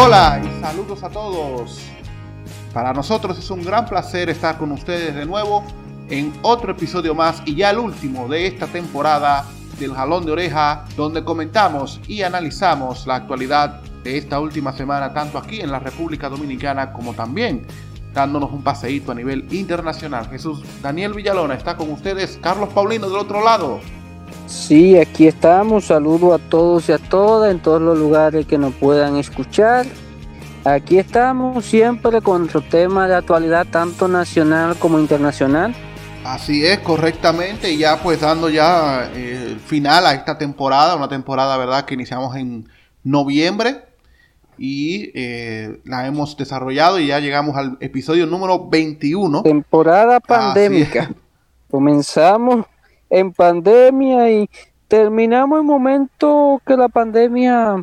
Hola y saludos a todos. Para nosotros es un gran placer estar con ustedes de nuevo en otro episodio más y ya el último de esta temporada del Jalón de Oreja, donde comentamos y analizamos la actualidad de esta última semana, tanto aquí en la República Dominicana como también dándonos un paseíto a nivel internacional. Jesús Daniel Villalona está con ustedes, Carlos Paulino del otro lado. Sí, aquí estamos. Saludo a todos y a todas en todos los lugares que nos puedan escuchar. Aquí estamos siempre con nuestro tema de actualidad tanto nacional como internacional. Así es, correctamente, y ya pues dando ya eh, el final a esta temporada, una temporada, ¿verdad?, que iniciamos en noviembre y eh, la hemos desarrollado y ya llegamos al episodio número 21. Temporada pandémica. Comenzamos en pandemia y terminamos en momento que la pandemia,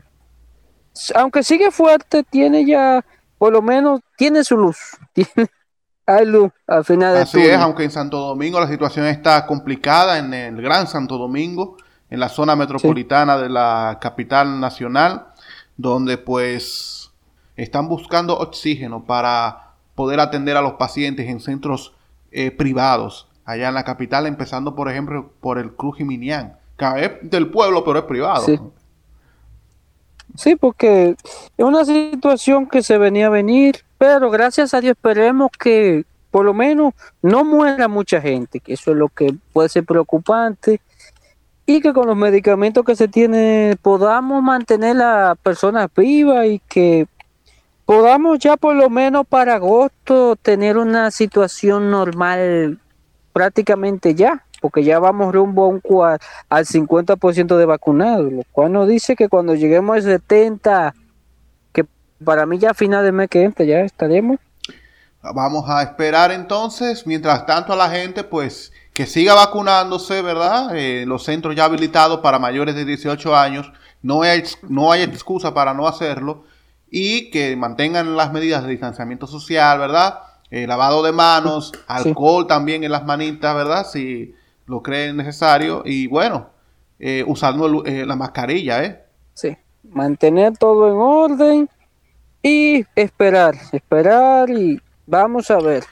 aunque sigue fuerte, tiene ya, por lo menos, tiene su luz. Tiene, hay luz al final Así es, aunque en Santo Domingo la situación está complicada, en el Gran Santo Domingo, en la zona metropolitana de la capital nacional, donde pues están buscando oxígeno para poder atender a los pacientes en centros eh, privados allá en la capital, empezando por ejemplo por el Cruz Jiminián, que es del pueblo, pero es privado. Sí. porque es una situación que se venía a venir, pero gracias a Dios esperemos que por lo menos no muera mucha gente, que eso es lo que puede ser preocupante, y que con los medicamentos que se tiene podamos mantener a las personas vivas y que podamos ya por lo menos para agosto tener una situación normal prácticamente ya, porque ya vamos rumbo a un al 50% de vacunados, lo cual nos dice que cuando lleguemos al 70, que para mí ya a final de mes que entra ya estaremos. Vamos a esperar entonces, mientras tanto a la gente pues que siga vacunándose, ¿verdad? Eh, los centros ya habilitados para mayores de 18 años, no hay, no hay excusa para no hacerlo y que mantengan las medidas de distanciamiento social, ¿verdad? Eh, lavado de manos, alcohol también en las manitas, ¿verdad? Si lo creen necesario. Y bueno, eh, usando eh, la mascarilla, ¿eh? Sí, mantener todo en orden y esperar, esperar y vamos a ver.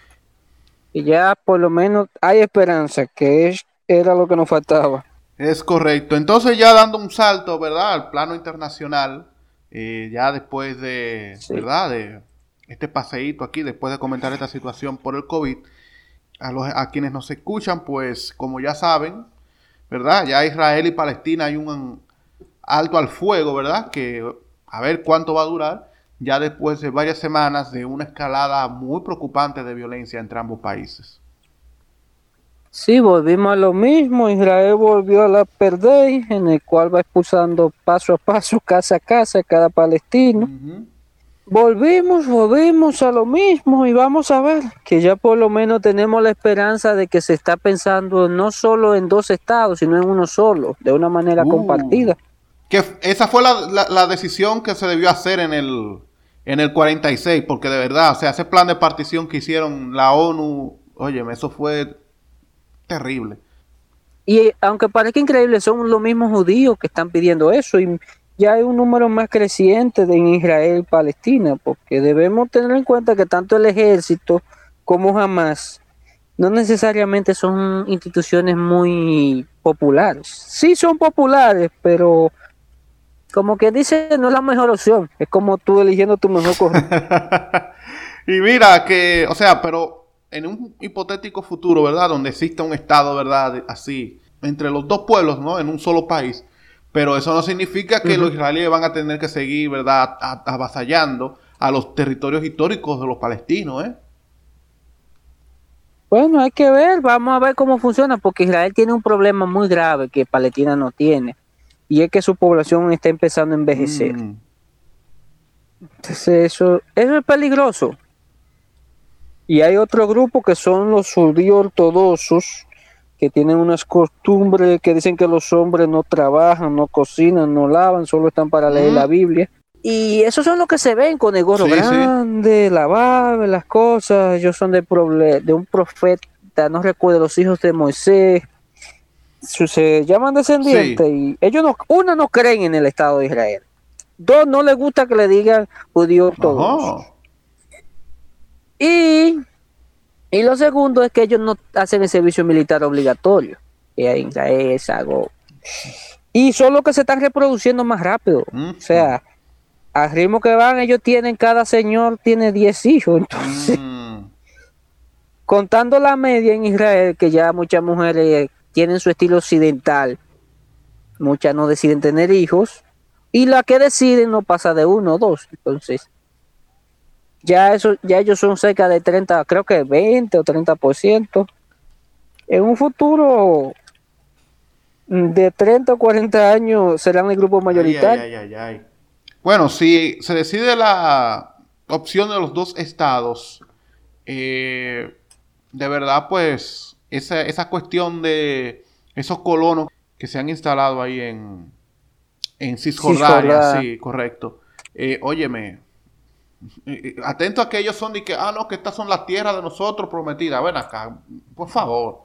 Y ya por lo menos hay esperanza, que es, era lo que nos faltaba. Es correcto. Entonces ya dando un salto, ¿verdad? Al plano internacional, ya después de, ¿verdad? De este paseíto aquí después de comentar esta situación por el COVID. A, los, a quienes nos escuchan, pues como ya saben, ¿verdad? Ya Israel y Palestina hay un alto al fuego, ¿verdad? Que a ver cuánto va a durar, ya después de varias semanas de una escalada muy preocupante de violencia entre ambos países. Sí, volvimos a lo mismo. Israel volvió a la perder, en el cual va expulsando paso a paso, casa a casa, cada palestino. Volvimos, volvimos a lo mismo y vamos a ver que ya por lo menos tenemos la esperanza de que se está pensando no solo en dos estados, sino en uno solo, de una manera uh. compartida. Que esa fue la, decisión que se debió hacer en el, en el 46, porque de verdad, o sea, ese plan de partición que hicieron la ONU, oye, eso fue terrible. Y aunque parezca increíble, son los mismos judíos que están pidiendo eso y ya hay un número más creciente de en Israel Palestina, porque debemos tener en cuenta que tanto el ejército como Hamas no necesariamente son instituciones muy populares. Sí son populares, pero como que dice, no es la mejor opción. Es como tú eligiendo tu mejor y mira que, o sea, pero en un hipotético futuro, ¿verdad? Donde exista un Estado, ¿verdad? Así, entre los dos pueblos, ¿no? En un solo país pero eso no significa que los israelíes van a tener que seguir, ¿verdad?, avasallando a los territorios históricos de los palestinos, ¿eh? Bueno, hay que ver, vamos a ver cómo funciona, porque Israel tiene un problema muy grave que Palestina no tiene, y es que su población está empezando a envejecer. Mm. Entonces eso, eso es peligroso. Y hay otro grupo que son los judíos ortodoxos, que tienen unas costumbres que dicen que los hombres no trabajan, no cocinan, no lavan, solo están para leer la Biblia. Y esos son los que se ven con el gorro grande, la barba, las cosas. Ellos son de, de un profeta, no recuerdo, los hijos de Moisés. Se llaman descendientes y ellos no, uno no creen en el Estado de Israel. Dos, no les gusta que le digan judío todos. Y, y lo segundo es que ellos no hacen el servicio militar obligatorio. Y ahí es algo. Y son los que se están reproduciendo más rápido. O sea, al ritmo que van, ellos tienen, cada señor tiene 10 hijos. Entonces, mm. contando la media en Israel, que ya muchas mujeres tienen su estilo occidental, muchas no deciden tener hijos, y la que deciden no pasa de uno o dos. Entonces, ya, eso, ya ellos son cerca de 30, creo que 20 o 30%. En un futuro de 30 o 40 años serán el grupo mayoritario. bueno, si se decide la opción de los dos estados, eh, de verdad, pues, esa, esa cuestión de esos colonos que se han instalado ahí en, en Cisjordania, sí, correcto. Eh, óyeme, atento a que ellos son de que, ah, no, que estas son las tierras de nosotros prometidas. Ven acá, por favor.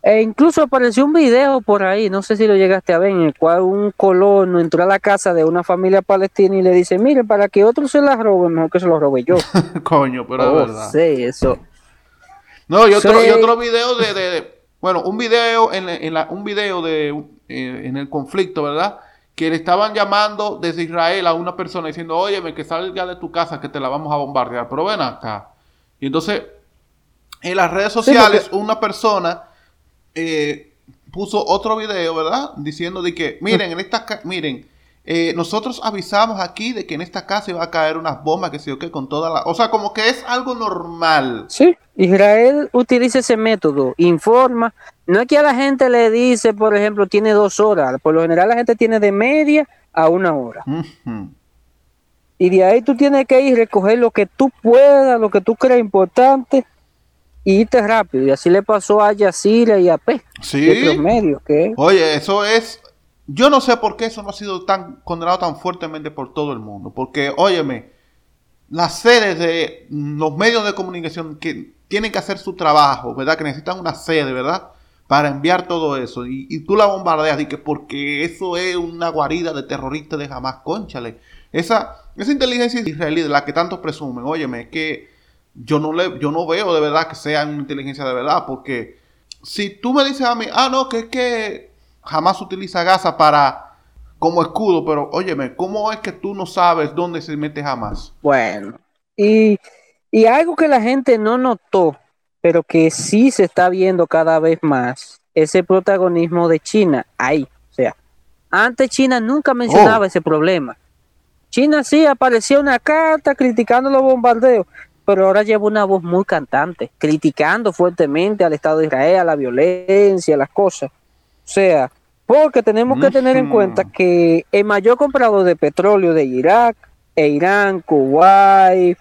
E incluso apareció un video por ahí, no sé si lo llegaste a ver, en el cual un colono entró a la casa de una familia palestina y le dice, mire, para que otros se las roben, mejor que se los robe yo. Coño, pero es oh, verdad. Sí, eso. No, y otro, y otro video de, bueno, un video en, en la, un video de eh, en el conflicto, ¿verdad? Que le estaban llamando desde Israel a una persona diciendo, óyeme, que salga de tu casa que te la vamos a bombardear, pero ven acá. Y entonces, en las redes sociales, una persona eh, puso otro video, ¿verdad? Diciendo de que, miren, en esta, miren, eh, nosotros avisamos aquí de que en esta casa iba a caer unas bombas, que sé yo qué, con toda la... O sea, como que es algo normal. Sí, Israel utiliza ese método, informa. No es que a la gente le dice, por ejemplo, tiene dos horas. Por lo general la gente tiene de media a una hora. Y de ahí tú tienes que ir recoger lo que tú puedas, lo que tú creas importante y irte rápido. Y así le pasó a Yacira y a P. Sí. Medios, Oye, eso es yo no sé por qué eso no ha sido tan condenado tan fuertemente por todo el mundo. Porque, óyeme, las sedes de los medios de comunicación que tienen que hacer su trabajo, ¿verdad? Que necesitan una sede, ¿verdad? Para enviar todo eso. Y, tú la bombardeas y que porque eso es una guarida de terroristas de jamás, conchale. Esa, esa inteligencia israelí de la que tantos presumen, óyeme, es que yo no, le, yo no veo de verdad que sea una inteligencia de verdad. Porque si tú me dices a mí, ah, no, que es que jamás utiliza Gaza para como escudo, pero óyeme, ¿cómo es que tú no sabes dónde se mete jamás? Bueno, y, y algo que la gente no notó, pero que sí se está viendo cada vez más, ese protagonismo de China ahí. O sea, antes China nunca mencionaba oh. ese problema. China sí aparecía una carta criticando los bombardeos, pero ahora lleva una voz muy cantante, criticando fuertemente al Estado de Israel, a la violencia, las cosas. O sea, porque tenemos que tener en cuenta que el mayor comprador de petróleo de Irak, e Irán, Kuwait,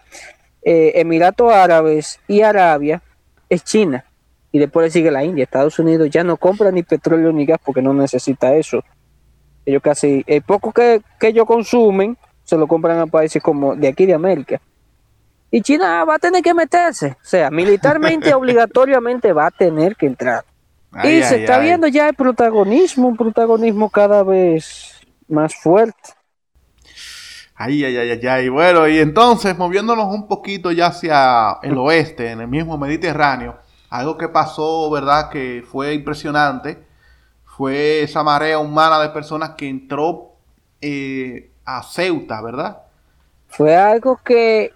eh, Emiratos Árabes y Arabia es China. Y después le sigue la India. Estados Unidos ya no compra ni petróleo ni gas porque no necesita eso. Ellos casi, el poco que, que ellos consumen, se lo compran a países como de aquí de América. Y China va a tener que meterse. O sea, militarmente, obligatoriamente va a tener que entrar y se está viendo ya el protagonismo, un protagonismo cada vez más fuerte. Ay, ay, ay, ay, ay. Bueno, y entonces, moviéndonos un poquito ya hacia el oeste, en el mismo Mediterráneo, algo que pasó, ¿verdad? Que fue impresionante, fue esa marea humana de personas que entró eh, a Ceuta, ¿verdad? Fue algo que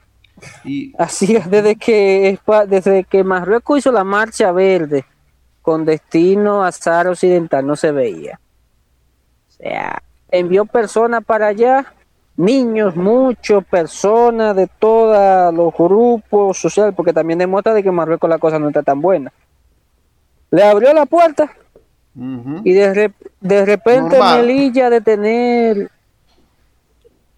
y, hacía desde que, desde que Marruecos hizo la marcha verde con destino a Sahara Occidental no se veía. O sea, envió personas para allá, niños, muchos, personas de todos los grupos sociales, porque también demuestra de que Marruecos la cosa no está tan buena. Le abrió la puerta y de, de repente Melilla de tener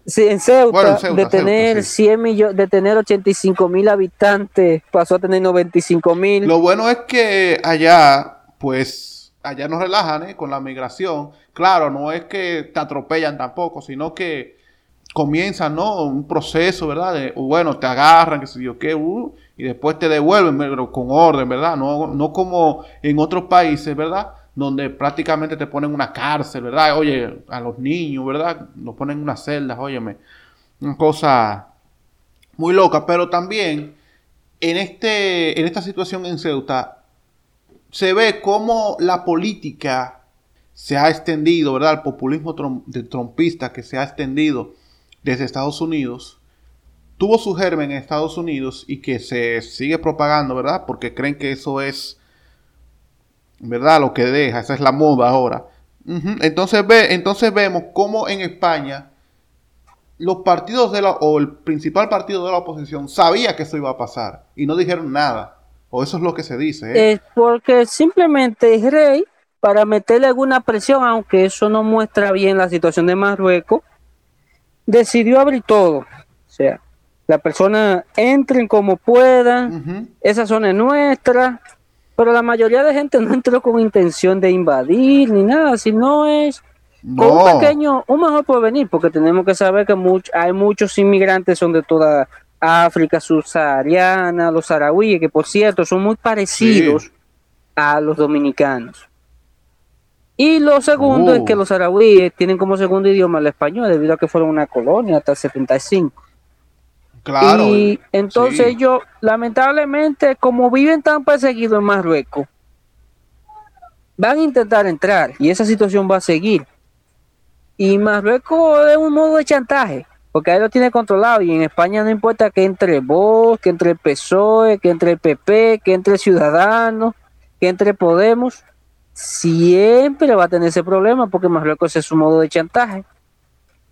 en Ceuta, de tener 100 millones, de tener 85 mil habitantes, pasó a tener 95 mil. Lo bueno es que allá, pues, allá nos relajan ¿eh? con la migración. Claro, no es que te atropellan tampoco, sino que comienzan, ¿no? Un proceso, ¿verdad? De, bueno, te agarran, que se yo qué, uh, y después te devuelven, pero con orden, ¿verdad? No, no como en otros países, ¿verdad? Donde prácticamente te ponen una cárcel, ¿verdad? Oye, a los niños, ¿verdad? Nos ponen unas celdas, óyeme. Una cosa muy loca, pero también en, este, en esta situación en Ceuta se ve cómo la política se ha extendido, ¿verdad? El populismo de trompista que se ha extendido desde Estados Unidos tuvo su germen en Estados Unidos y que se sigue propagando, ¿verdad? Porque creen que eso es, ¿verdad? Lo que deja, esa es la moda ahora. entonces, ve, entonces vemos cómo en España los partidos de la, o el principal partido de la oposición sabía que eso iba a pasar y no dijeron nada. O eso es lo que se dice. ¿eh? Es porque simplemente es rey para meterle alguna presión, aunque eso no muestra bien la situación de Marruecos, decidió abrir todo. O sea, la persona entren como puedan, esa zona es nuestra, pero la mayoría de gente no entró con intención de invadir ni nada, sino es con un pequeño, un mejor porvenir, porque tenemos que saber que hay muchos inmigrantes son de toda África subsahariana, los sarauíes, que por cierto son muy parecidos a los dominicanos. Y lo segundo es que oh. los sarauíes tienen como segundo idioma el español, debido a que fueron una colonia hasta el 75. Y entonces ellos, lamentablemente, como viven tan perseguidos en Marruecos, van a intentar entrar y esa situación va a seguir. Y Marruecos es un modo de chantaje, porque ahí lo tiene controlado y en España no importa que entre vos, que entre el PSOE, que entre el PP, que entre Ciudadanos, que entre Podemos, siempre va a tener ese problema porque Marruecos es un modo de chantaje.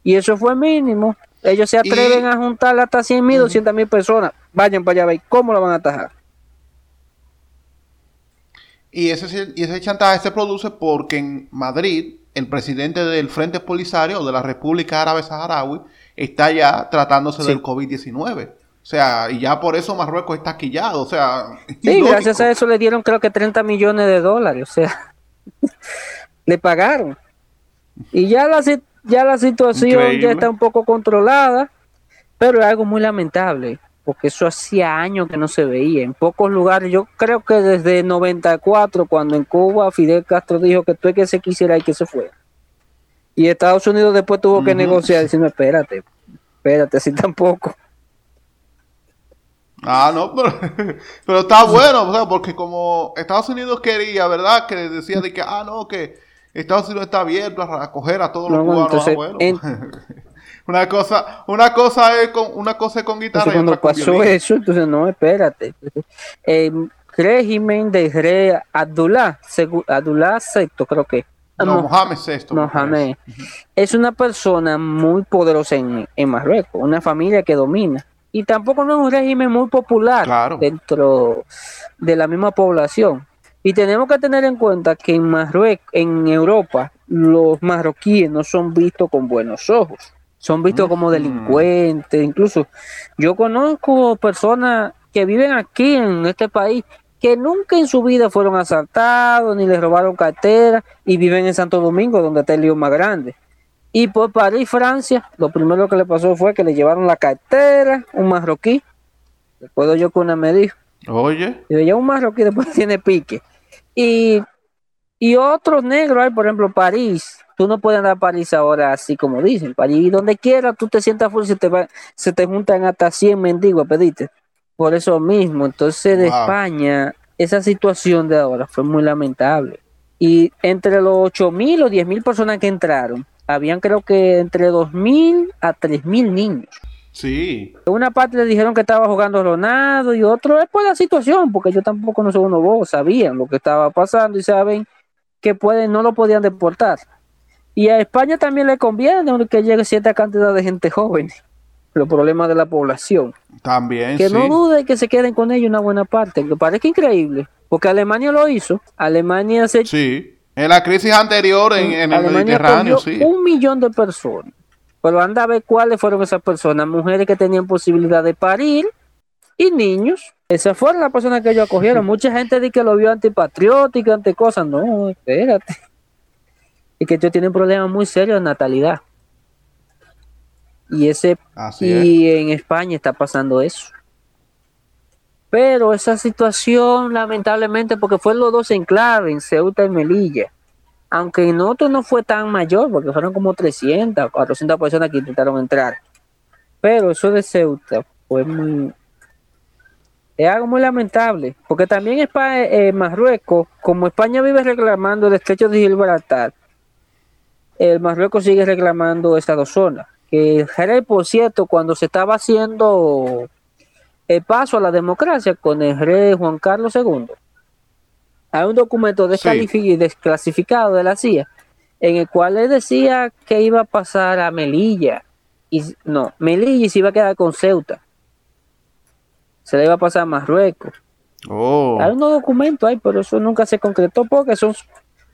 Y eso fue mínimo. Ellos se atreven a juntar hasta 100 mil, 200 mil personas. Vayan para allá, cómo lo van a atajar. Y ese, y ese chantaje se produce porque en Madrid el presidente del Frente Polisario de la República Árabe Saharaui está ya tratándose del COVID-19. O sea, y ya por eso Marruecos está quillado. O sea, sí, gracias a eso le dieron creo que 30 millones de dólares. O sea, le pagaron. Y ya la, ya la situación ya está un poco controlada, pero es algo muy lamentable, porque eso hacía años que no se veía. En pocos lugares, yo creo que desde 94, cuando en Cuba Fidel Castro dijo que tú que se quisiera y que se fuera. Y Estados Unidos después tuvo que negociar diciendo, espérate, espérate, así tampoco. Ah, no, pero, está bueno, porque como Estados Unidos quería, ¿verdad? Que decía de que, ah, no, que Estados Unidos está abierto a acoger a todos los cubanos. Ah, una cosa, una cosa es con, una cosa es con guitarra. y cuando pasó eso, entonces no, espérate. El régimen de rey Abdullah, Abdullah VI, creo que. Ah, no, Mohamed VI. Mohamed. Es una persona muy poderosa en, en Marruecos, una familia que domina. Y tampoco no es un régimen muy popular dentro de la misma población. Y tenemos que tener en cuenta que en Marruecos, en Europa, los marroquíes no son vistos con buenos ojos, son vistos como delincuentes. Incluso yo conozco personas que viven aquí en este país que nunca en su vida fueron asaltados ni les robaron cartera y viven en Santo Domingo, donde está el lío más grande. Y por París, Francia, lo primero que le pasó fue que le llevaron la cartera, un marroquí. Recuerdo yo que una me dijo. Oye. Y lleva un marroquí, después tiene pique. Y, y otros negros hay, por ejemplo, París. Tú no puedes andar a París ahora así como dicen. París, donde quiera, tú te sientas full, se te, va, se te juntan hasta 100 mendigos a pedirte. Por eso mismo. Entonces, de España, esa situación de ahora fue muy lamentable. Y entre los 8 mil o 10 mil personas que entraron, habían creo que entre 2 mil a 3 mil niños. Sí. Una parte le dijeron que estaba jugando Ronaldo y otro es por la situación, porque yo tampoco no soy uno vos, sabían lo que estaba pasando y saben que pueden, no lo podían deportar. Y a España también le conviene que llegue cierta cantidad de gente joven. Los problemas de la población. También. Que no dude que se queden con ellos una buena parte. Que parece increíble. Porque Alemania lo hizo. Alemania se. Sí. En la crisis anterior en, en el Mediterráneo, sí. Un millón de personas. Pero anda a ver cuáles fueron esas personas, mujeres que tenían posibilidad de parir y niños. Esas fueron las personas que ellos acogieron. Mucha gente dice que lo vio antipatriótico, ante cosas. No, espérate. Y que ellos tienen problemas muy serios de natalidad. Y ese y en España está pasando eso. Pero esa situación, lamentablemente, porque fueron los dos enclaves, en Ceuta y Melilla, aunque en otro no fue tan mayor, porque fueron como 300, 400 personas que intentaron entrar. Pero eso de Ceuta fue muy... Es algo muy lamentable, porque también España, eh, Marruecos, como España vive reclamando el estrecho de Gibraltar, el Marruecos sigue reclamando esas dos zonas. Que Jerez, por cierto, cuando se estaba haciendo el paso a la democracia con el rey Juan Carlos II, hay un documento desclasificado de la CIA en el cual él decía que iba a pasar a Melilla. Y, no, Melilla se iba a quedar con Ceuta. Se le iba a pasar a Marruecos. Oh. Hay unos documentos ahí, pero eso nunca se concretó porque son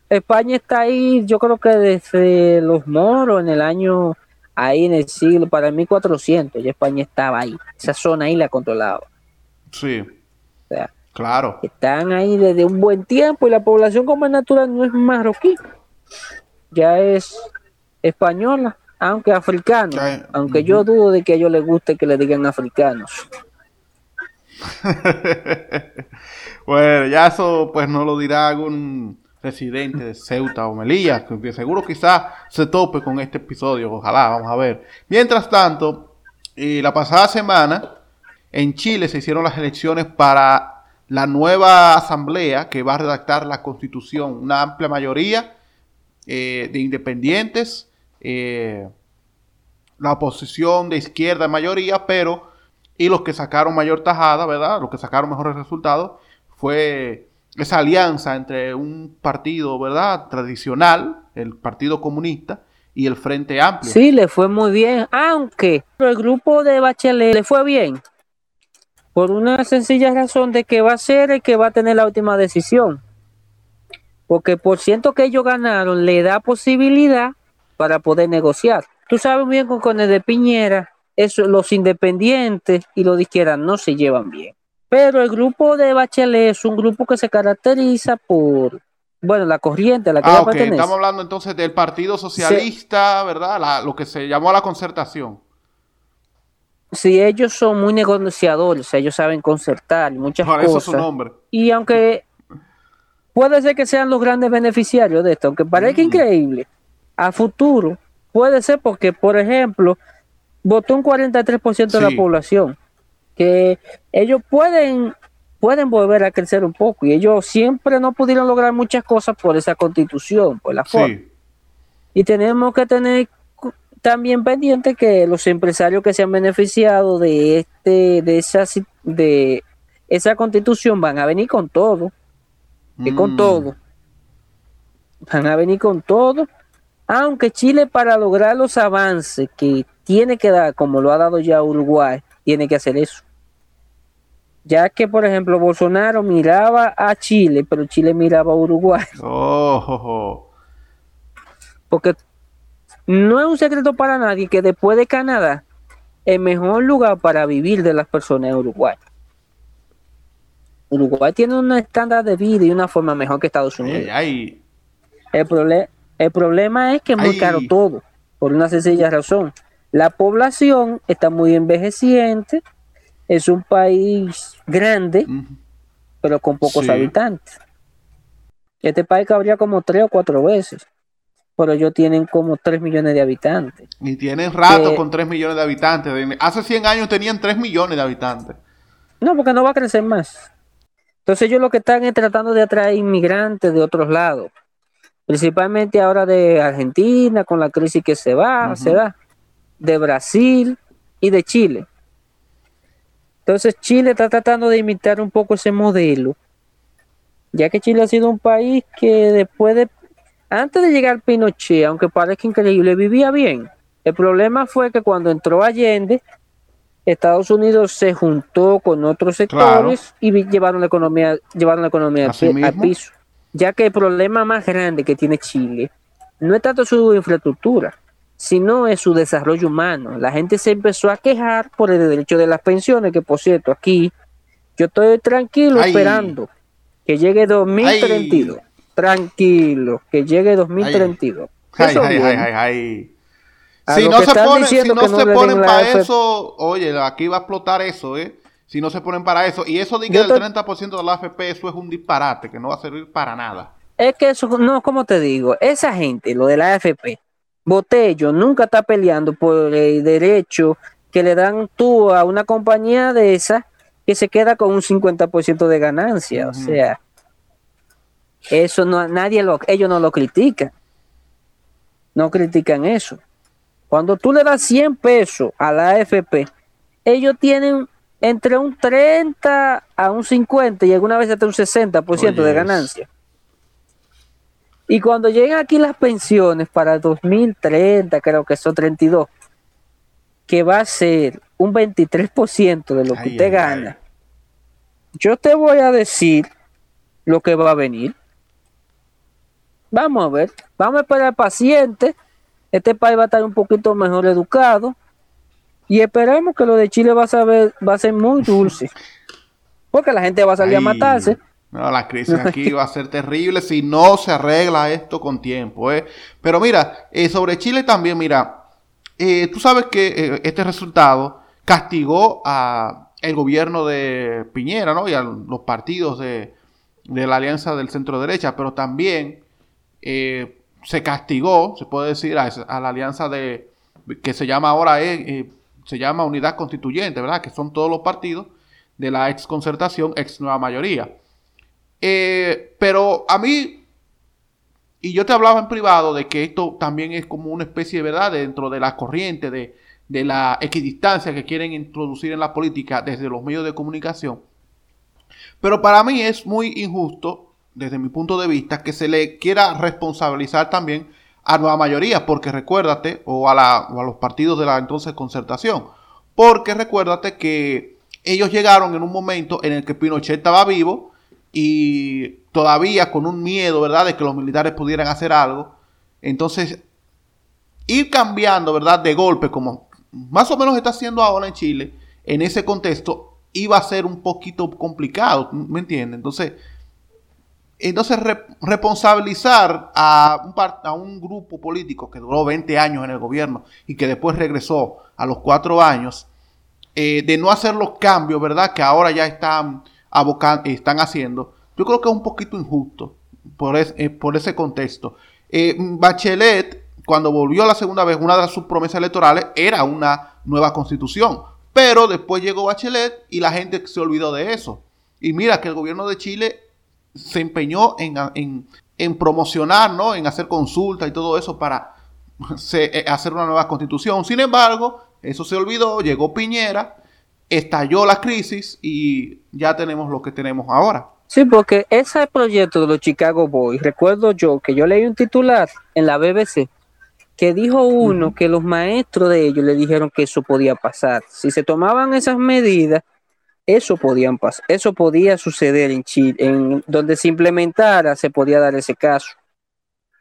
España está ahí, yo creo que desde los moros en el año, ahí en el siglo, para el 1400, ya España estaba ahí. Esa zona ahí la controlaba. Sí. Claro. Están ahí desde un buen tiempo y la población como es natural no es marroquí, ya es española, aunque africana. aunque yo dudo de que a ellos les guste que le digan africanos. bueno, ya eso pues no lo dirá algún residente de Ceuta o Melilla, que seguro quizás se tope con este episodio, ojalá, vamos a ver. Mientras tanto, y la pasada semana en Chile se hicieron las elecciones para la nueva asamblea que va a redactar la constitución, una amplia mayoría eh, de independientes, eh, la oposición de izquierda mayoría, pero y los que sacaron mayor tajada, ¿verdad? Los que sacaron mejores resultados fue esa alianza entre un partido, ¿verdad?, tradicional, el Partido Comunista, y el Frente Amplio. Sí, le fue muy bien, aunque el grupo de Bachelet le fue bien, por una sencilla razón de que va a ser el que va a tener la última decisión. Porque por ciento que ellos ganaron le da posibilidad para poder negociar. Tú sabes bien con el de Piñera, eso, los independientes y los de izquierda no se llevan bien. Pero el grupo de Bachelet es un grupo que se caracteriza por, bueno, la corriente a la que ah, Estamos hablando entonces del Partido Socialista, ¿verdad? lo que se llamó la concertación. Sí, ellos son muy negociadores, ellos saben concertar muchas cosas. Eso su nombre. Y aunque puede ser que sean los grandes beneficiarios de esto, aunque parezca mm. increíble, a futuro puede ser porque, por ejemplo, votó un 43% de la población que ellos pueden, pueden volver a crecer un poco y ellos siempre no pudieron lograr muchas cosas por esa constitución, por la forma. Y tenemos que tener también pendiente que los empresarios que se han beneficiado de este de esa de esa constitución van a venir con todo y con mm. todo van a venir con todo aunque Chile para lograr los avances que tiene que dar como lo ha dado ya Uruguay tiene que hacer eso ya que, por ejemplo, Bolsonaro miraba a Chile, pero Chile miraba a Uruguay. Oh. Porque no es un secreto para nadie que después de Canadá, el mejor lugar para vivir de las personas es Uruguay. Uruguay tiene un estándar de vida y una forma mejor que Estados Unidos. El, el problema es que es muy caro todo, por una sencilla razón. La población está muy envejeciente, es un país grande, pero con pocos habitantes. Este país cabría como tres o cuatro veces, pero ellos tienen como tres millones de habitantes. Y tienen rato con tres millones de habitantes. Hace 100 años tenían tres millones de habitantes. No, porque no va a crecer más. Entonces ellos lo que están es tratando de atraer inmigrantes de otros lados, principalmente ahora de Argentina, con la crisis que se va, se da, de Brasil y de Chile. Entonces Chile está tratando de imitar un poco ese modelo, ya que Chile ha sido un país que después de, antes de llegar Pinochet, aunque parezca increíble, vivía bien. El problema fue que cuando entró Allende, Estados Unidos se juntó con otros sectores y llevaron la economía, llevaron la economía al piso. Ya que el problema más grande que tiene Chile no es tanto su infraestructura, sino es su desarrollo humano. La gente se empezó a quejar por el derecho de las pensiones, que por cierto, aquí yo estoy tranquilo esperando que llegue 2032. Tranquilo, que llegue 2032. Si no se ponen, si no se ponen para eso, oye, aquí va a explotar eso, ¿eh? si no se ponen para eso. Y eso de que el 30% de la AFP, eso es un disparate, que no va a servir para nada. Es que eso, no, como te digo, esa gente, lo de la AFP, Botello nunca está peleando por el derecho que le dan tú a una compañía de esa que se queda con un 50% de ganancia. O sea, eso no, nadie lo, ellos no lo critican. No critican eso. Cuando tú le das 100 pesos a la AFP, ellos tienen entre un 30 a un 50 y alguna vez hasta un 60% de ganancia. Y cuando lleguen aquí las pensiones para 2030, creo que son 32, que va a ser un 23% de lo que usted gana, yo te voy a decir lo que va a venir. Vamos a ver, vamos a esperar paciente. Este país va a estar un poquito mejor educado y esperemos que lo de Chile va a saber, va a ser muy dulce, porque la gente va a salir a matarse no, la crisis aquí va a ser terrible si no se arregla esto con tiempo. ¿eh? Pero mira, eh, sobre Chile también, mira, eh, tú sabes que eh, este resultado castigó a el gobierno de Piñera, ¿no? Y a los partidos de, la alianza del centro derecha, pero también se castigó, se puede decir, a, la alianza de que se llama ahora se llama Unidad Constituyente, ¿verdad? Que son todos los partidos de la ex concertación, ex nueva mayoría. Eh, pero a mí, y yo te hablaba en privado de que esto también es como una especie de verdad dentro de la corriente de, de la equidistancia que quieren introducir en la política desde los medios de comunicación. Pero para mí es muy injusto, desde mi punto de vista, que se le quiera responsabilizar también a nueva mayoría, porque recuérdate, o a, la, o a los partidos de la entonces concertación, porque recuérdate que ellos llegaron en un momento en el que Pinochet estaba vivo, y todavía con un miedo, ¿verdad?, de que los militares pudieran hacer algo. Entonces, ir cambiando, ¿verdad?, de golpe, como más o menos está haciendo ahora en Chile, en ese contexto, iba a ser un poquito complicado, ¿me entiendes? Entonces, entonces responsabilizar a un, grupo político que duró 20 años en el gobierno y que después regresó a los cuatro años, eh, de no hacer los cambios, ¿verdad?, que ahora ya están están haciendo, yo creo que es un poquito injusto por, eh, ese contexto. Eh, Bachelet, cuando volvió la segunda vez, una de sus promesas electorales era una nueva constitución. Pero después llegó Bachelet y la gente se olvidó de eso. Y mira que el gobierno de Chile se empeñó en, en, promocionar, ¿no? en hacer consultas y todo eso para eh, hacer una nueva constitución. Sin embargo, eso se olvidó, llegó Piñera estalló la crisis y ya tenemos lo que tenemos ahora. Sí, porque ese proyecto de los Chicago Boys, recuerdo yo que yo leí un titular en la BBC que dijo uno que los maestros de ellos le dijeron que eso podía pasar. Si se tomaban esas medidas, eso podían pasar, eso podía suceder en Chile, en donde se implementara, se podía dar ese caso.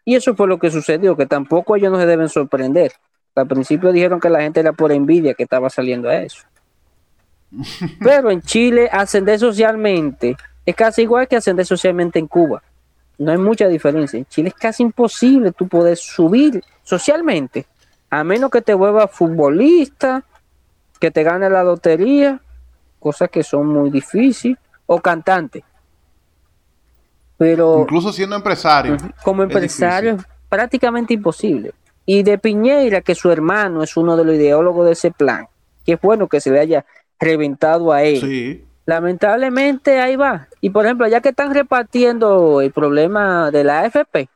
Y eso fue lo que sucedió, que tampoco ellos no se deben sorprender. Al principio dijeron que la gente era por envidia que estaba saliendo a eso. Pero en Chile ascender socialmente es casi igual que ascender socialmente en Cuba. No hay mucha diferencia. En Chile es casi imposible tú poder subir socialmente, a menos que te vuelvas futbolista, que te gane la lotería, cosas que son muy difíciles, o cantante. Pero incluso siendo empresario. Como empresario es prácticamente imposible. Y de Piñera, que su hermano es uno de los ideólogos de ese plan, que es bueno que se le haya reventado a él. Lamentablemente ahí va. Y por ejemplo, ya que están repartiendo el problema de la AFP,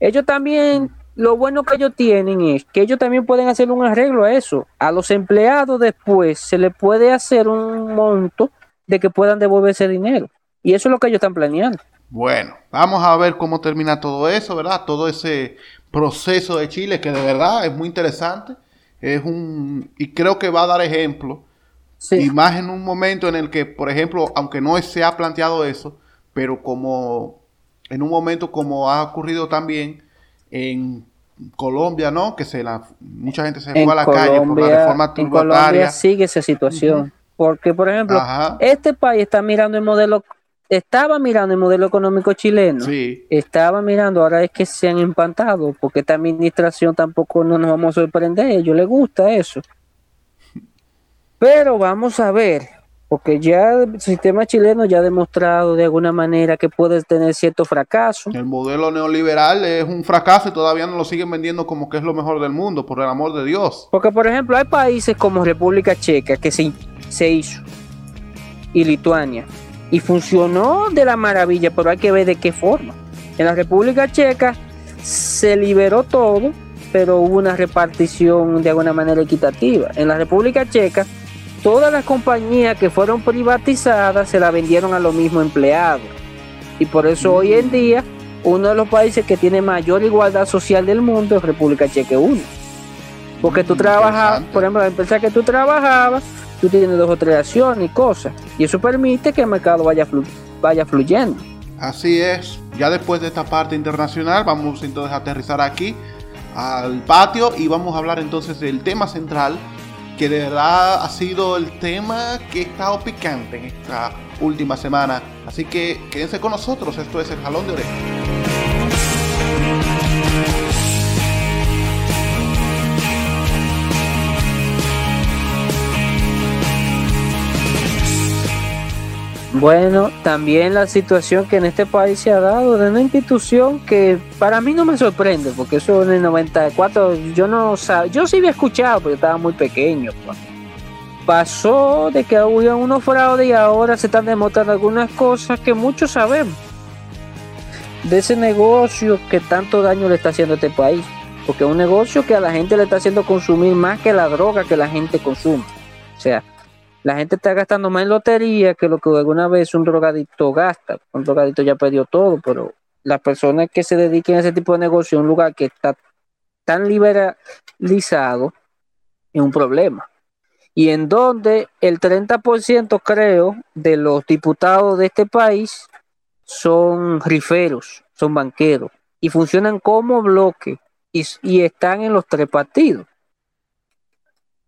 ellos también, lo bueno que ellos tienen es que ellos también pueden hacer un arreglo a eso. A los empleados después se les puede hacer un monto de que puedan devolver ese dinero. Y eso es lo que ellos están planeando. Bueno, vamos a ver cómo termina todo eso, ¿verdad? Todo ese proceso de Chile que de verdad es muy interesante. Es un y creo que va a dar ejemplo y más en un momento en el que, por ejemplo, aunque no se ha planteado eso, pero como en un momento como ha ocurrido también en Colombia, ¿no? Que se la, mucha gente se fue a la calle por la reforma tributaria. En Colombia sigue esa situación. Porque, por ejemplo, este país está mirando el modelo, estaba mirando el modelo económico chileno. Sí. Estaba mirando, ahora es que se han empantado, porque esta administración tampoco no nos vamos a sorprender, a ellos les gusta eso. Pero vamos a ver porque ya el sistema chileno ya ha demostrado de alguna manera que puede tener cierto fracaso. El modelo neoliberal es un fracaso y todavía no lo siguen vendiendo como que es lo mejor del mundo, por el amor de Dios. Porque, por ejemplo, hay países como República Checa que se, se hizo y Lituania y funcionó de la maravilla, pero hay que ver de qué forma. En la República Checa se liberó todo, pero hubo una repartición de alguna manera equitativa. En la República Checa todas las compañías que fueron privatizadas se la vendieron a los mismos empleados. Y por eso hoy en día uno de los países que tiene mayor igualdad social del mundo es República Checa 1. Porque tú trabajas, por ejemplo, la empresa que tú trabajabas, tú tienes dos o tres acciones y cosas. Y eso permite que el mercado vaya, vaya fluyendo. Así es. Ya después de esta parte internacional, vamos entonces a aterrizar aquí al patio y vamos a hablar entonces del tema central que de verdad ha sido el tema que ha estado picante en esta última semana. Así que quédense con nosotros, esto es el jalón de oreja. Bueno, también la situación que en este país se ha dado de una institución que para mí no me sorprende, porque eso en el 94 yo no sabía, yo sí había escuchado, pero estaba muy pequeño. Pues. Pasó de que había unos fraudes y ahora se están demostrando algunas cosas que muchos sabemos de ese negocio que tanto daño le está haciendo a este país, porque es un negocio que a la gente le está haciendo consumir más que la droga que la gente consume. O sea, la gente está gastando más en lotería que lo que alguna vez un drogadicto gasta. Un drogadicto ya perdió todo, pero las personas que se dediquen a ese tipo de negocio en un lugar que está tan liberalizado es un problema. Y en donde el 30% creo de los diputados de este país son riferos, son banqueros y funcionan como bloque y, y están en los tres partidos.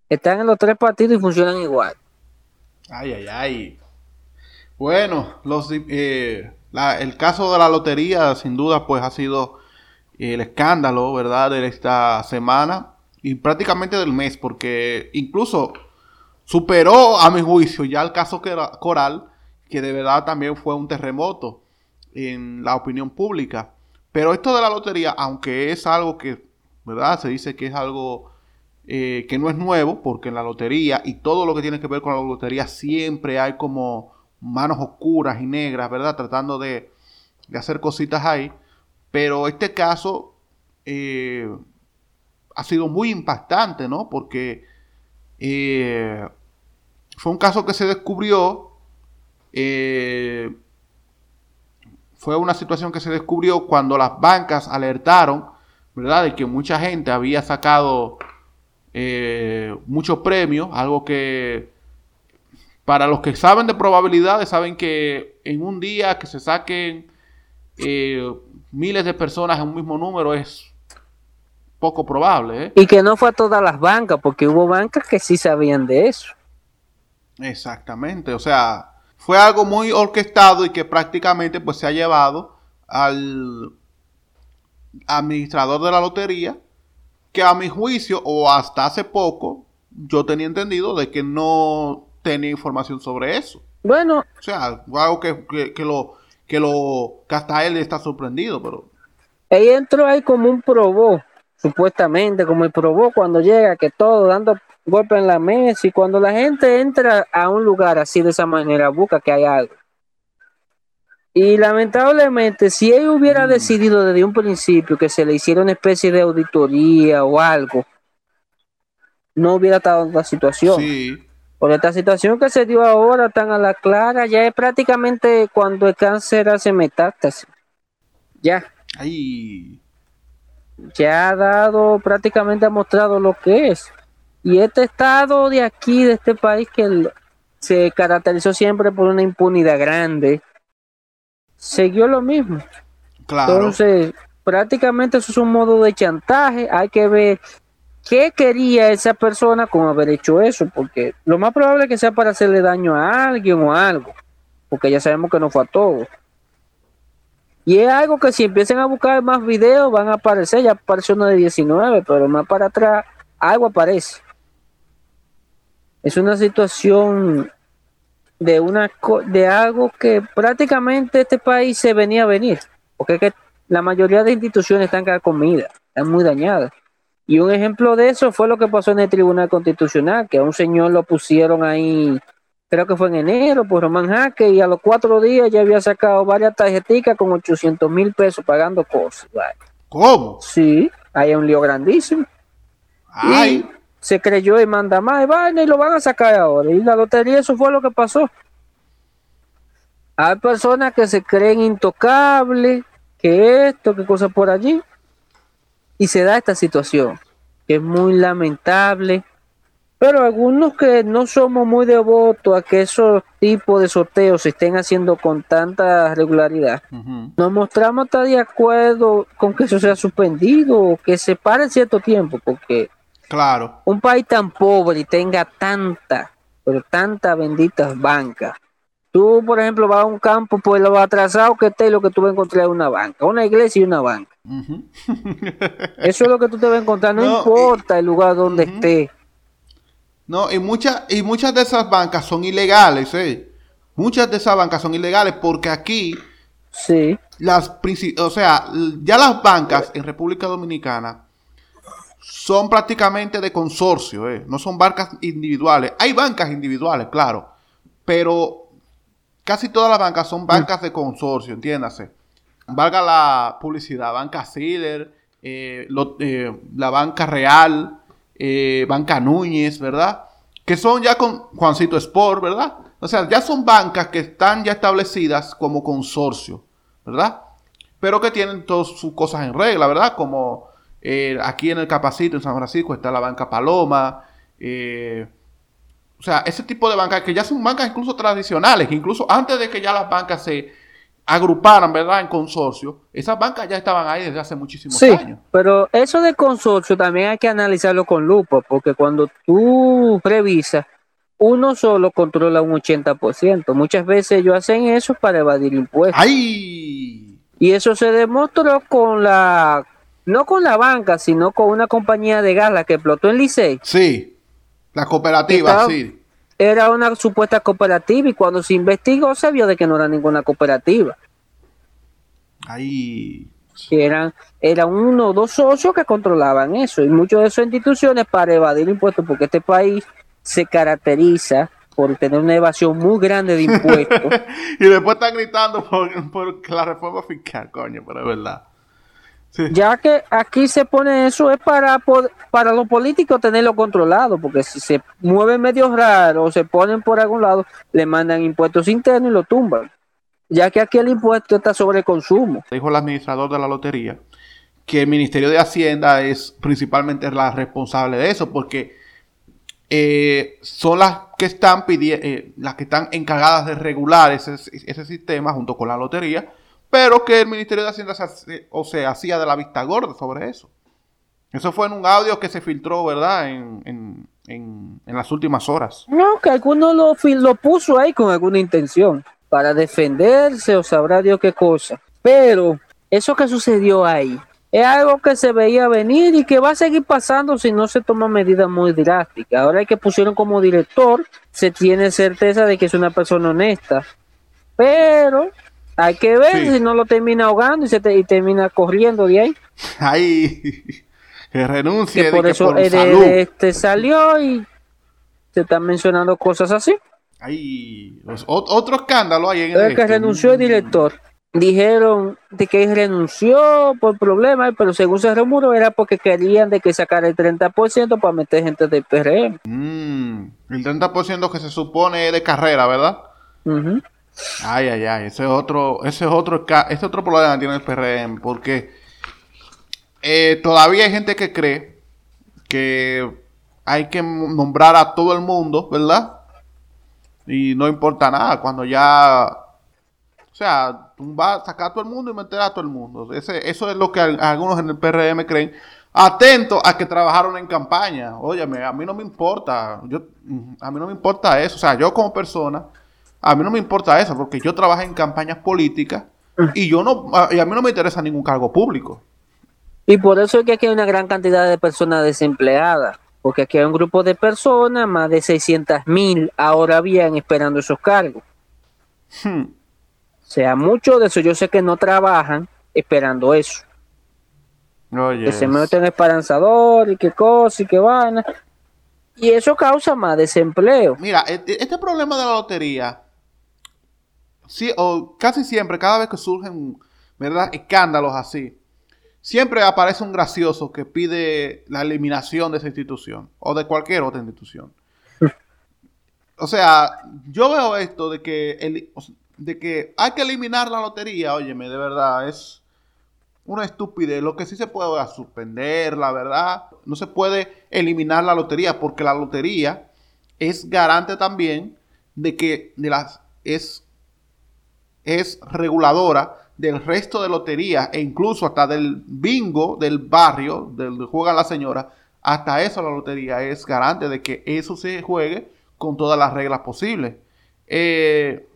Están en los tres partidos y funcionan igual. Ay, ay, ay. Bueno, los, eh, el caso de la lotería, sin duda, pues ha sido el escándalo, ¿verdad?, de esta semana y prácticamente del mes, porque incluso superó, a mi juicio, ya el caso Coral, que de verdad también fue un terremoto en la opinión pública. Pero esto de la lotería, aunque es algo que, ¿verdad? Se dice que es algo eh, que no es nuevo, porque en la lotería y todo lo que tiene que ver con la lotería siempre hay como manos oscuras y negras, ¿verdad? Tratando de, hacer cositas ahí. Pero este caso eh, ha sido muy impactante, ¿no? Porque eh, fue un caso que se descubrió, fue una situación que se descubrió cuando las bancas alertaron, ¿verdad? De que mucha gente había sacado eh, muchos premios, algo que para los que saben de probabilidades, saben que en un día que se saquen eh, miles de personas en un mismo número es poco probable. ¿eh? Y que no fue a todas las bancas, porque hubo bancas que sí sabían de eso. Exactamente, o sea, fue algo muy orquestado y que prácticamente pues se ha llevado al administrador de la lotería que a mi juicio, o hasta hace poco, yo tenía entendido de que no tenía información sobre eso. Bueno. O sea, algo que, lo que lo que hasta él está sorprendido, pero. Ahí entró ahí como un probó, supuestamente, como el probó cuando llega, que todo dando golpe en la mesa y cuando la gente entra a un lugar así de esa manera, busca que hay algo. Y lamentablemente, si él hubiera mm. decidido desde un principio que se le hiciera una especie de auditoría o algo, no hubiera estado en la situación. Sí. Por esta situación que se dio ahora tan a la clara, ya es prácticamente cuando el cáncer hace metástasis. Ya. Ahí. Ya ha dado, prácticamente ha mostrado lo que es. Y este estado de aquí, de este país, que se caracterizó siempre por una impunidad grande, siguió lo mismo. Claro. Entonces, prácticamente eso es un modo de chantaje. Hay que ver qué quería esa persona con haber hecho eso, porque lo más probable es que sea para hacerle daño a alguien o algo, porque ya sabemos que no fue a todos. Y es algo que si empiezan a buscar más videos van a aparecer, ya apareció uno de 19, pero más para atrás algo aparece. Es una situación de una de algo que prácticamente este país se venía a venir, porque es que la mayoría de instituciones están comidas, están muy dañadas. Y un ejemplo de eso fue lo que pasó en el Tribunal Constitucional, que a un señor lo pusieron ahí, creo que fue en enero, por Román Jaque, y a los cuatro días ya había sacado varias tarjeticas con 800 mil pesos pagando cosas. ¿Cómo? Sí, hay un lío grandísimo. Y se creyó y manda más, y y lo van a sacar ahora. Y la lotería, eso fue lo que pasó. Hay personas que se creen intocables, que esto, que cosas por allí y se da esta situación, que es muy lamentable, pero algunos que no somos muy devotos a que esos tipos de sorteos se estén haciendo con tanta regularidad, nos mostramos estar de acuerdo con que eso sea suspendido o que se pare cierto tiempo, porque claro. un país tan pobre y tenga tanta, pero tantas benditas bancas, Tú, por ejemplo, vas a un campo, pues lo atrasado que esté, lo que tú vas a encontrar es una banca, una iglesia y una banca. Eso es lo que tú te vas a encontrar, no, importa el lugar donde esté. No, y muchas, y muchas de esas bancas son ilegales, ¿eh? Muchas de esas bancas son ilegales porque aquí, sí. las o sea, ya las bancas en República Dominicana son prácticamente de consorcio, ¿eh? No son bancas individuales. Hay bancas individuales, claro, pero casi todas las bancas son bancas de consorcio, entiéndase. Valga la publicidad, Banca Cider, eh, eh, la Banca Real, eh, Banca Núñez, ¿verdad? Que son ya con Juancito Sport, ¿verdad? O sea, ya son bancas que están ya establecidas como consorcio, ¿verdad? Pero que tienen todas sus cosas en regla, ¿verdad? Como aquí en el Capacito, en San Francisco, está la Banca Paloma, eh, o sea, ese tipo de bancas que ya son bancas incluso tradicionales, que incluso antes de que ya las bancas se agruparan, ¿verdad? En consorcio, esas bancas ya estaban ahí desde hace muchísimos sí, años. Pero eso de consorcio también hay que analizarlo con lupa, porque cuando tú revisas, uno solo controla un 80%. Muchas veces ellos hacen eso para evadir impuestos. ¡Ay! Y eso se demostró con la, no con la banca, sino con una compañía de gas, la que explotó en Licey. Sí. La cooperativa, sí. Era una supuesta cooperativa y cuando se investigó se vio de que no era ninguna cooperativa. Ahí. eran, eran uno o dos socios que controlaban eso y muchas de esas instituciones para evadir impuestos, porque este país se caracteriza por tener una evasión muy grande de impuestos. y después están gritando por, por la reforma fiscal, coño, pero es verdad. Ya que aquí se pone eso es para, para los políticos tenerlo controlado, porque si se mueven medio raro o se ponen por algún lado, le mandan impuestos internos y lo tumban. Ya que aquí el impuesto está sobre consumo. Dijo el administrador de la lotería que el Ministerio de Hacienda es principalmente la responsable de eso, porque eh, son las que están pidiendo, eh, las que están encargadas de regular ese, ese sistema junto con la lotería pero que el Ministerio de Hacienda se, o se hacía de la vista gorda sobre eso. Eso fue en un audio que se filtró, ¿verdad? En, las últimas horas. No, que alguno lo, lo puso ahí con alguna intención, para defenderse o sabrá Dios qué cosa. Pero eso que sucedió ahí es algo que se veía venir y que va a seguir pasando si no se toman medidas muy drásticas. Ahora que pusieron como director, se tiene certeza de que es una persona honesta. Pero hay que ver si no lo termina ahogando y se termina corriendo de ahí. Ay, que renuncie. Que por eso este salió y se están mencionando cosas así. Ay, otro escándalo hay en el que renunció el director. Dijeron de que renunció por problemas, pero según se rumoró era porque querían de que sacara el 30% para meter gente del PRM. Mm, el 30% que se supone es de carrera, ¿verdad? Ay, ay, ay, ese es otro, ese es otro, ese otro problema que tiene el PRM, porque eh, todavía hay gente que cree que hay que nombrar a todo el mundo, ¿verdad? Y no importa nada, cuando ya, o sea, tú vas a sacar a todo el mundo y meter a todo el mundo. Ese, eso es lo que algunos en el PRM creen. Atento a que trabajaron en campaña. Óyeme, a mí no me importa, yo, a mí no me importa eso, o sea, yo como persona a mí no me importa eso, porque yo trabajo en campañas políticas y yo no, y a mí no me interesa ningún cargo público. Y por eso es que aquí hay una gran cantidad de personas desempleadas. porque aquí hay un grupo de personas, más de 600 mil ahora bien esperando esos cargos. Hmm. O sea, muchos de esos yo sé que no trabajan esperando eso. Que se meten esperanzador y qué cosa y qué van. Y eso causa más desempleo. Mira, e, e, este problema de la lotería, o casi siempre, cada vez que surgen, ¿verdad? Escándalos así, siempre aparece un gracioso que pide la eliminación de esa institución o de cualquier otra institución. o sea, yo veo esto de que, de que hay que eliminar la lotería, óyeme, de verdad, es una estupidez. Lo que sí se puede es suspender, la verdad. No se puede eliminar la lotería porque la lotería es garante también de que de las, es, es reguladora del resto de loterías e incluso hasta del bingo del barrio, del juega la señora. Hasta eso la lotería es garante de que eso se juegue con todas las reglas posibles. Eh,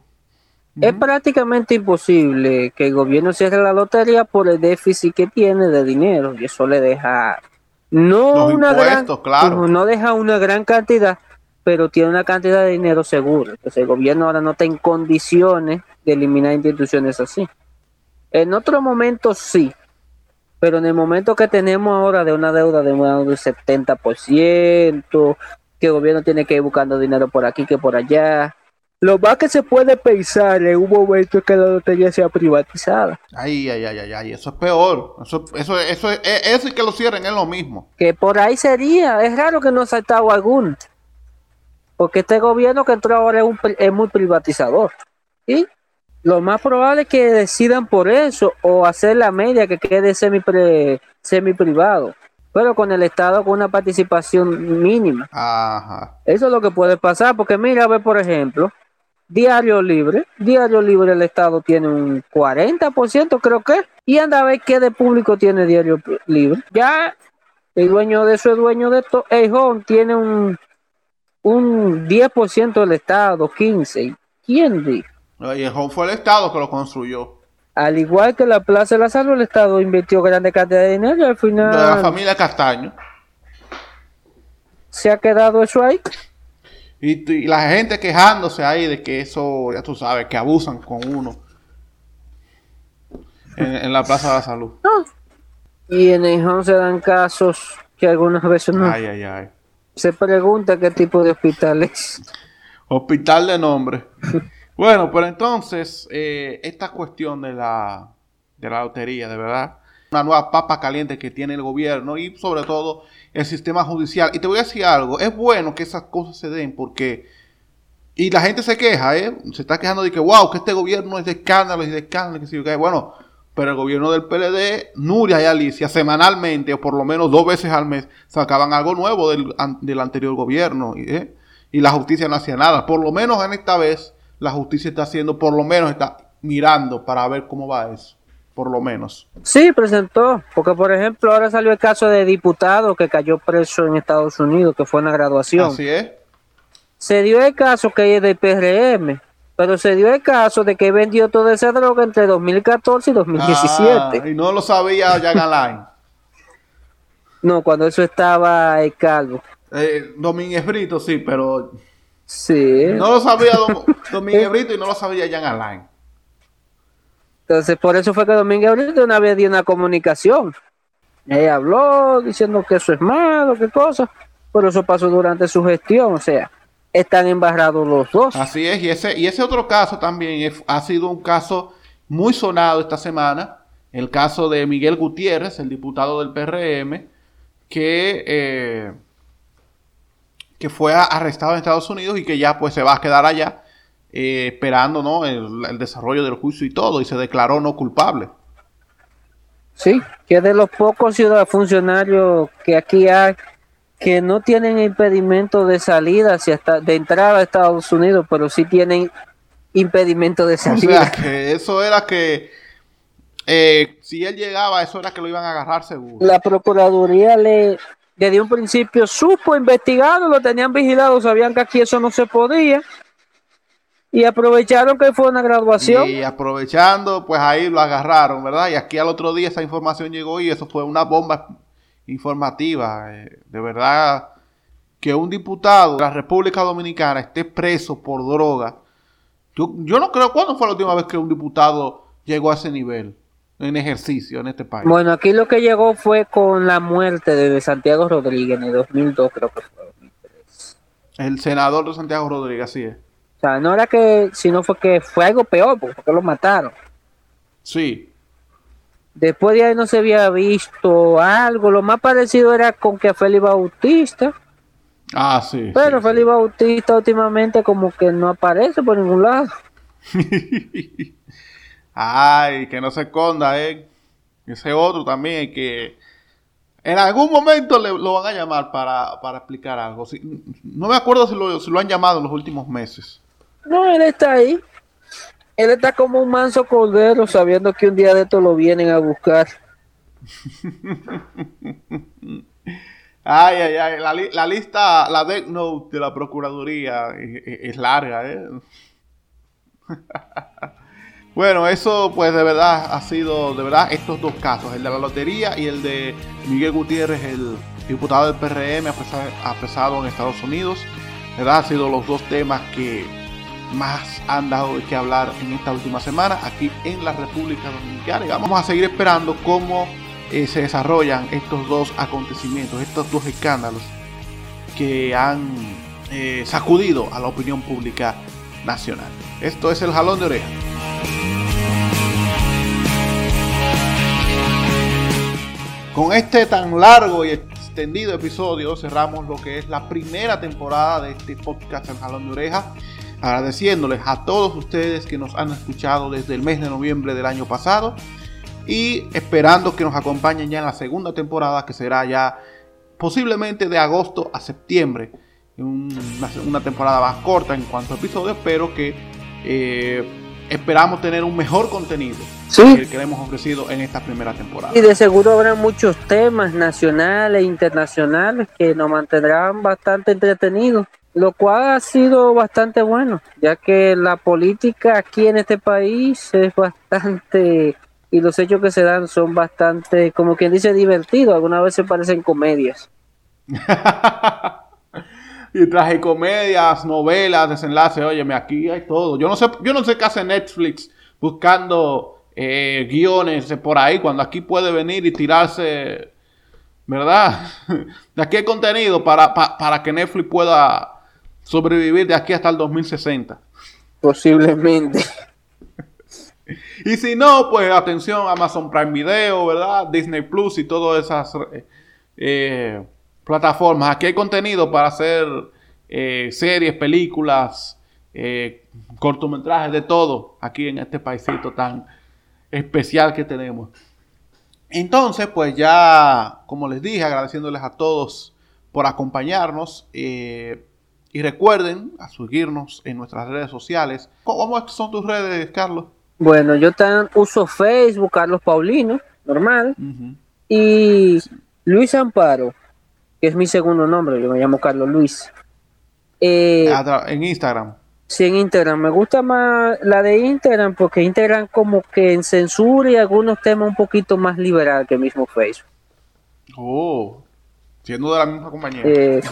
es prácticamente imposible que el gobierno cierre la lotería por el déficit que tiene de dinero y eso le deja no una gran, no deja una gran cantidad, pero tiene una cantidad de dinero seguro. Entonces el gobierno ahora no está en condiciones de eliminar instituciones así. En otro momento sí, pero en el momento que tenemos ahora de una deuda de un 70%, que el gobierno tiene que ir buscando dinero por aquí que por allá, lo más que se puede pensar en un momento es que la lotería sea privatizada. Ay, ay, ay, ay, eso es peor. Eso, eso, eso, e, eso y que lo cierren es lo mismo. Que por ahí sería. Es raro que no ha saltado algún. Porque este gobierno que entró ahora es, muy privatizador. Y lo más probable es que decidan por eso o hacer la media que quede semi, semi privado pero con el Estado con una participación mínima. Ajá. Eso es lo que puede pasar, porque mira, a ver, por ejemplo, Diario Libre. Diario Libre el Estado tiene un 40%, creo que. Y anda a ver qué de público tiene Diario Libre. Ya el dueño de eso es dueño de esto. Home tiene un, un 10% del Estado, 15%. ¿Quién dijo? Y Home fue el Estado que lo construyó. Al igual que la Plaza de la Salud, el Estado invirtió grande cantidad de dinero y al final... De la familia Castaño. ¿Se ha quedado eso ahí? Y, la gente quejándose ahí de que eso, ya tú sabes, que abusan con uno en, la Plaza de la Salud. Y en el se dan casos que algunas veces no. Ay, ay, ay. Se pregunta qué tipo de hospital es. Hospital de nombre. bueno, pero entonces, eh, esta cuestión de la, de la lotería, de verdad, una nueva papa caliente que tiene el gobierno y sobre todo el sistema judicial. Y te voy a decir algo, es bueno que esas cosas se den porque... Y la gente se queja, ¿eh? Se está quejando de que, wow, que este gobierno es de escándalos y de escándalos. Que bueno, pero el gobierno del PLD, Nuria y Alicia, semanalmente o por lo menos dos veces al mes, sacaban algo nuevo del, del anterior gobierno. ¿eh? Y la justicia no hacía nada. Por lo menos en esta vez, la justicia está haciendo, por lo menos está mirando para ver cómo va eso por lo menos. Sí, presentó, porque por ejemplo ahora salió el caso de diputado que cayó preso en Estados Unidos, que fue una graduación. Así es. Se dio el caso que es del PRM, pero se dio el caso de que vendió toda esa droga entre 2014 y 2017. Ah, y no lo sabía Jan Alain. no, cuando eso estaba el calvo. Eh, Domínguez Brito, sí, pero... Sí. No lo sabía Domínguez Brito y no lo sabía Jan Alain. Entonces, por eso fue que Domingo ahorita una vez dio una comunicación. Ella habló diciendo que eso es malo, qué cosa, pero eso pasó durante su gestión, o sea, están embarrados los dos. Así es, y ese, y ese otro caso también ha sido un caso muy sonado esta semana, el caso de Miguel Gutiérrez, el diputado del PRM, que, eh, que fue arrestado en Estados Unidos y que ya pues se va a quedar allá eh, esperando ¿no? El, desarrollo del juicio y todo, y se declaró no culpable. Sí, que de los pocos ciudadanos funcionarios que aquí hay que no tienen impedimento de salida hacia de entrada a Estados Unidos, pero sí tienen impedimento de salida. O sea, que eso era que eh, si él llegaba, eso era que lo iban a agarrar seguro. La Procuraduría le desde un principio supo investigado, lo tenían vigilado, sabían que aquí eso no se podía y aprovecharon que fue una graduación. Y aprovechando, pues ahí lo agarraron, ¿verdad? Y aquí al otro día esa información llegó y eso fue una bomba informativa. Eh, de verdad, que un diputado de la República Dominicana esté preso por droga. Yo, yo no creo, ¿cuándo fue la última vez que un diputado llegó a ese nivel en ejercicio en este país? Bueno, aquí lo que llegó fue con la muerte de Santiago Rodríguez en el 2002, creo que fue. El senador de Santiago Rodríguez, así es. O sea, no era que, sino fue que fue algo peor, porque lo mataron. Sí. Después de ahí no se había visto algo. Lo más parecido era con que Félix Bautista. Ah, sí. Pero Félix Bautista últimamente como que no aparece por ningún lado. Ay, que no se esconda, eh. Ese otro también que en algún momento le, lo van a llamar para, explicar algo. no me acuerdo si lo, si lo han llamado en los últimos meses. No, él está ahí. Él está como un manso cordero sabiendo que un día de esto lo vienen a buscar. ay, ay, ay. La, lista, la deck note de la Procuraduría es, larga, ¿eh? bueno, eso pues de verdad ha sido, de verdad, estos dos casos, el de la lotería y el de Miguel Gutiérrez, el diputado del PRM apresado en Estados Unidos. De verdad, han sido los dos temas que más han dado de qué hablar en esta última semana aquí en la República Dominicana. Y vamos a seguir esperando cómo eh, se desarrollan estos dos acontecimientos, estos dos escándalos que han eh, sacudido a la opinión pública nacional. Esto es el jalón de oreja. Con este tan largo y extendido episodio cerramos lo que es la primera temporada de este podcast El Jalón de Oreja agradeciéndoles a todos ustedes que nos han escuchado desde el mes de noviembre del año pasado y esperando que nos acompañen ya en la segunda temporada que será ya posiblemente de agosto a septiembre. Una, una temporada más corta en cuanto a episodios, pero que eh, esperamos tener un mejor contenido que, que hemos ofrecido en esta primera temporada. Y de seguro habrá muchos temas nacionales e internacionales que nos mantendrán bastante entretenidos lo cual ha sido bastante bueno, ya que la política aquí en este país es bastante, y los hechos que se dan son bastante, como quien dice, divertidos, algunas veces parecen comedias. y traje comedias, novelas, desenlaces, óyeme, aquí hay todo. Yo no sé, yo no sé qué hace Netflix buscando eh, guiones por ahí, cuando aquí puede venir y tirarse, ¿verdad? De aquí hay contenido para, para que Netflix pueda sobrevivir de aquí hasta el 2060. Posiblemente. y si no, pues atención, Amazon Prime Video, ¿verdad? Disney Plus y todas esas eh, plataformas. Aquí hay contenido para hacer eh, series, películas, eh, cortometrajes, de todo, aquí en este paisito tan especial que tenemos. Entonces, pues ya, como les dije, agradeciéndoles a todos por acompañarnos. Y recuerden a seguirnos en nuestras redes sociales. ¿Cómo son tus redes, Carlos? Bueno, yo tan, uso Facebook, Carlos Paulino, normal. Y Luis Amparo, que es mi segundo nombre, yo me llamo Carlos Luis. Eh, en Instagram. Sí, en Instagram. Me gusta más la de Instagram porque Instagram como que en censura y algunos temas un poquito más liberal que el mismo Facebook. Oh, siendo de la misma compañía. Eh,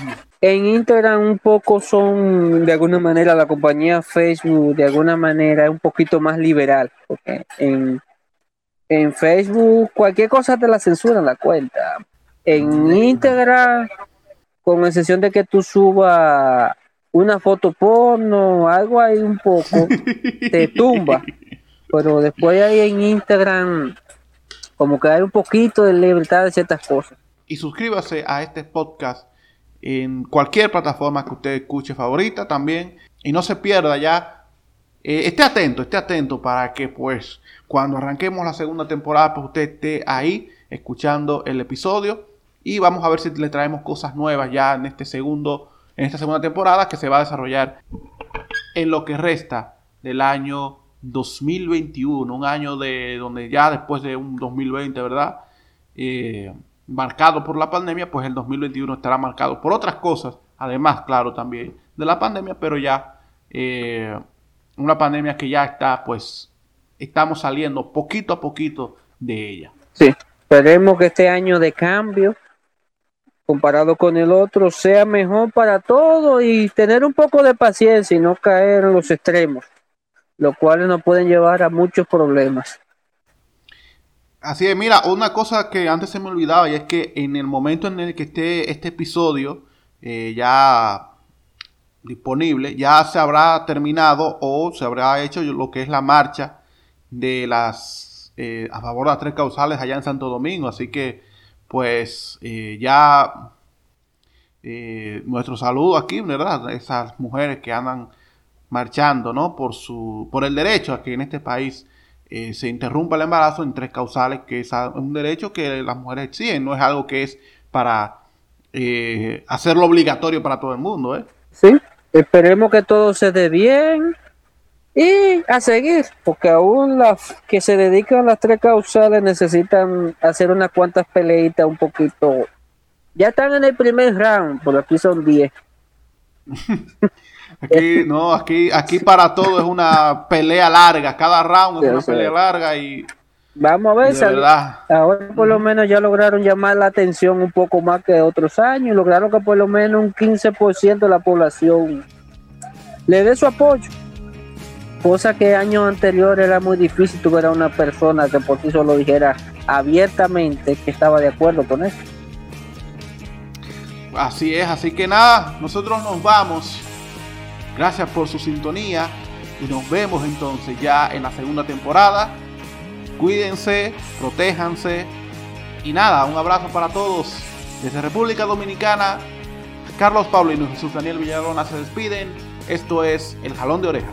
en Instagram un poco son de alguna manera la compañía Facebook de alguna manera es un poquito más liberal porque en, Facebook cualquier cosa te la censuran la cuenta en Instagram con excepción de que tú subas una foto porno algo ahí un poco te tumba pero después ahí en Instagram como que hay un poquito de libertad de ciertas cosas y suscríbase a este podcast en cualquier plataforma que usted escuche favorita también. Y no se pierda ya. Eh, esté atento, esté atento para que pues cuando arranquemos la segunda temporada pues usted esté ahí escuchando el episodio. Y vamos a ver si le traemos cosas nuevas ya en este segundo, en esta segunda temporada que se va a desarrollar en lo que resta del año 2021. Un año de donde ya después de un 2020, ¿verdad? Eh, marcado por la pandemia, pues el 2021 estará marcado por otras cosas, además, claro, también de la pandemia, pero ya eh, una pandemia que ya está, pues, estamos saliendo poquito a poquito de ella. Sí, esperemos que este año de cambio comparado con el otro sea mejor para todo y tener un poco de paciencia y no caer en los extremos, lo cual nos pueden llevar a muchos problemas. Así es, mira, una cosa que antes se me olvidaba y es que en el momento en el que esté este episodio eh, ya disponible, ya se habrá terminado o se habrá hecho lo que es la marcha de las eh, a favor de las tres causales allá en Santo Domingo, así que pues eh, ya eh, nuestro saludo aquí, ¿verdad? Esas mujeres que andan marchando, ¿no? Por, su, por el derecho a que en este país eh, se interrumpa el embarazo en tres causales, que es un derecho que las mujeres exigen, no es algo que es para hacerlo obligatorio para todo el mundo, ¿eh? Sí, esperemos que todo se dé bien y a seguir, porque aún las que se dedican a las tres causales necesitan hacer unas cuantas peleitas un poquito. Ya están en el primer round, por aquí son 10. aquí, no, aquí, aquí para todo es una pelea larga, cada round es una pelea larga y Vamos a ver, ahora por lo menos ya lograron llamar la atención un poco más que otros años, lograron que por lo menos un 15% de la población le dé su apoyo cosa que años anteriores era muy difícil tuviera una persona que por sí solo dijera abiertamente que estaba de acuerdo con eso. Así es, así que nada, nosotros nos vamos. Gracias por su sintonía y nos vemos entonces ya en la segunda temporada. Cuídense, protéjanse y nada, un abrazo para todos. Desde República Dominicana, Carlos Pablo y Jesús Daniel Villarona se despiden. Esto es El Jalón de Oreja.